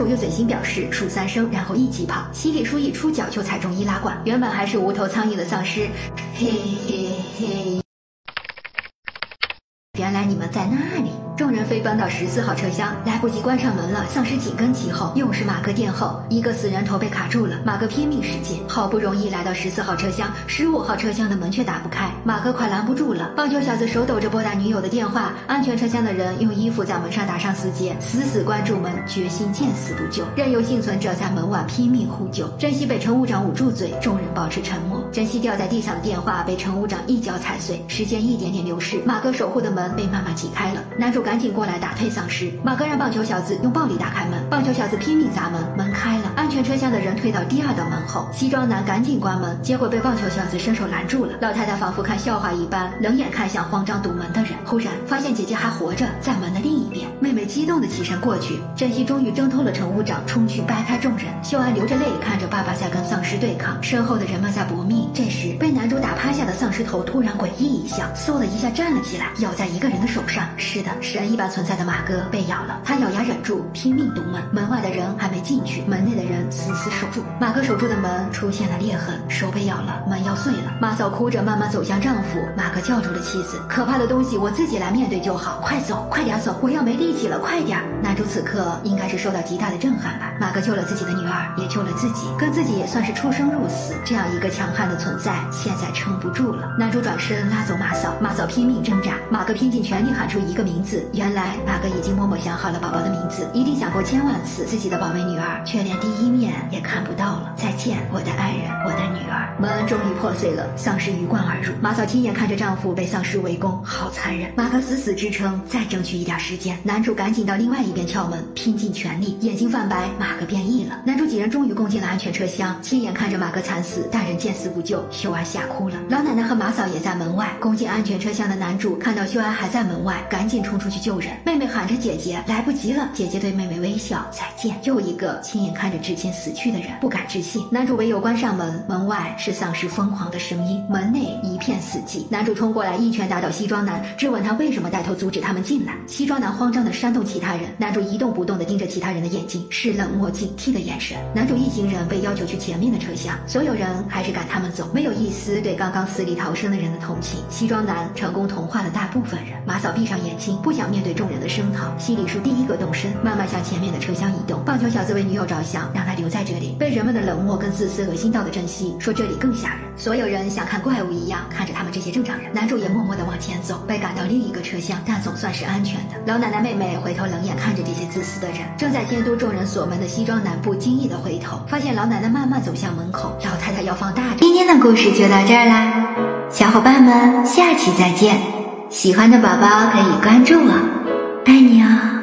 主又嘴型表示数三声，然后一起跑。犀利叔一出脚就踩中易拉罐，原本还是无头苍蝇的丧尸，嘿嘿嘿。原来你们在那里！众人飞奔到十四号车厢，来不及关上门了，丧尸紧跟其后，又是马哥殿后，一个死人头被卡住了，马哥拼命使劲，好不容易来到十四号车厢，十五号车厢的门却打不开，马哥快拦不住了。棒球小子手抖着拨打女友的电话，安全车厢的人用衣服在门上打上死结，死死关住门，决心见死不救，任由幸存者在门外拼命呼救。珍惜被乘务长捂住嘴，众人保持沉默。珍惜掉在地上的电话被乘务长一脚踩碎，时间一点点流逝，马哥守护的门被妈妈挤开了，男主。赶紧过来打退丧尸！马哥让棒球小子用暴力打开门，棒球小子拼命砸门，门开了。安全车厢的人退到第二道门后，西装男赶紧关门，结果被棒球小子伸手拦住了。老太太仿佛看笑话一般，冷眼看向慌张堵门的人，忽然发现姐姐还活着，在门的另一边。妹妹激动的起身过去，珍惜终于挣脱了乘务长，冲去掰开众人。秀安流着泪看着爸爸在跟丧尸对抗，身后的人们在搏命。这时被男主打趴下的丧尸头突然诡异一笑，嗖的一下站了起来，咬在一个人的手上。是的，神一般存在的马哥被咬了，他咬牙忍住，拼命堵门。门外的人还没进去，门内的人死死守住。马哥守住的门出现了裂痕，手被咬了，门要碎了。马嫂哭着慢慢走向丈夫，马哥叫住了妻子：“可怕的东西我自己来面对就好，快走，快点走，我要没力气了，快点。”男主此刻应该是受到极大的震撼吧？马哥救了自己的女儿，也救了自己，跟自己也算是出生入死。这样一个强悍的存在，现在撑不住了。男主转身拉走马嫂，马嫂拼命挣扎，马哥拼尽全力喊出一个名字。原来马哥已经默默想好了宝宝的名字，一定想过千万次，自己的宝贝女儿却连第一面也看不到了。再见，我的爱人，我的女儿。门终于破碎了，丧尸鱼贯而入。马嫂亲眼看着丈夫被丧尸围攻，好残忍。马哥死死支撑，再争取一点时间。男主赶紧到另外一边撬门，拼尽全力。眼睛泛白，马哥变异了。男主几人终于攻进了安全车厢，亲眼看着马哥惨死，大人见死不救，秀安吓哭了。老奶奶和马嫂也在门外。攻进安全车厢的男主看到秀安还在门外，赶紧冲出去救人。妹妹喊着姐姐，来不及了。姐姐对妹妹微笑，再见。又一个亲眼看着至亲死去的人，不敢置信。男主唯有关上门，门外是丧尸疯狂的声音，门内一片死寂。男主冲过来，一拳打倒西装男，质问他为什么带头阻止他们进来。西装男慌张的煽动其他人，男主一动不动的盯着其他人的眼睛，是冷漠警惕的眼神。男主一行人被要求去前面的车厢，所有人还是赶他们走，没有一丝对刚刚死里逃生的人的同情。西装男成功同化了大部分人。马嫂闭上眼睛，不想面对众人的声。西里树第一个动身，慢慢向前面的车厢移动。棒球小子为女友着想，让他留在这里。被人们的冷漠跟自私恶心到的珍惜，说这里更吓人。所有人像看怪物一样看着他们这些正常人。男主也默默地往前走，被赶到另一个车厢，但总算是安全的。老奶奶妹妹回头冷眼看着这些自私的人。正在监督众人锁门的西装男不经意的回头，发现老奶奶慢慢走向门口。老太太要放大。今天的故事就到这儿啦，小伙伴们，下期再见。喜欢的宝宝可以关注我。爱你哦。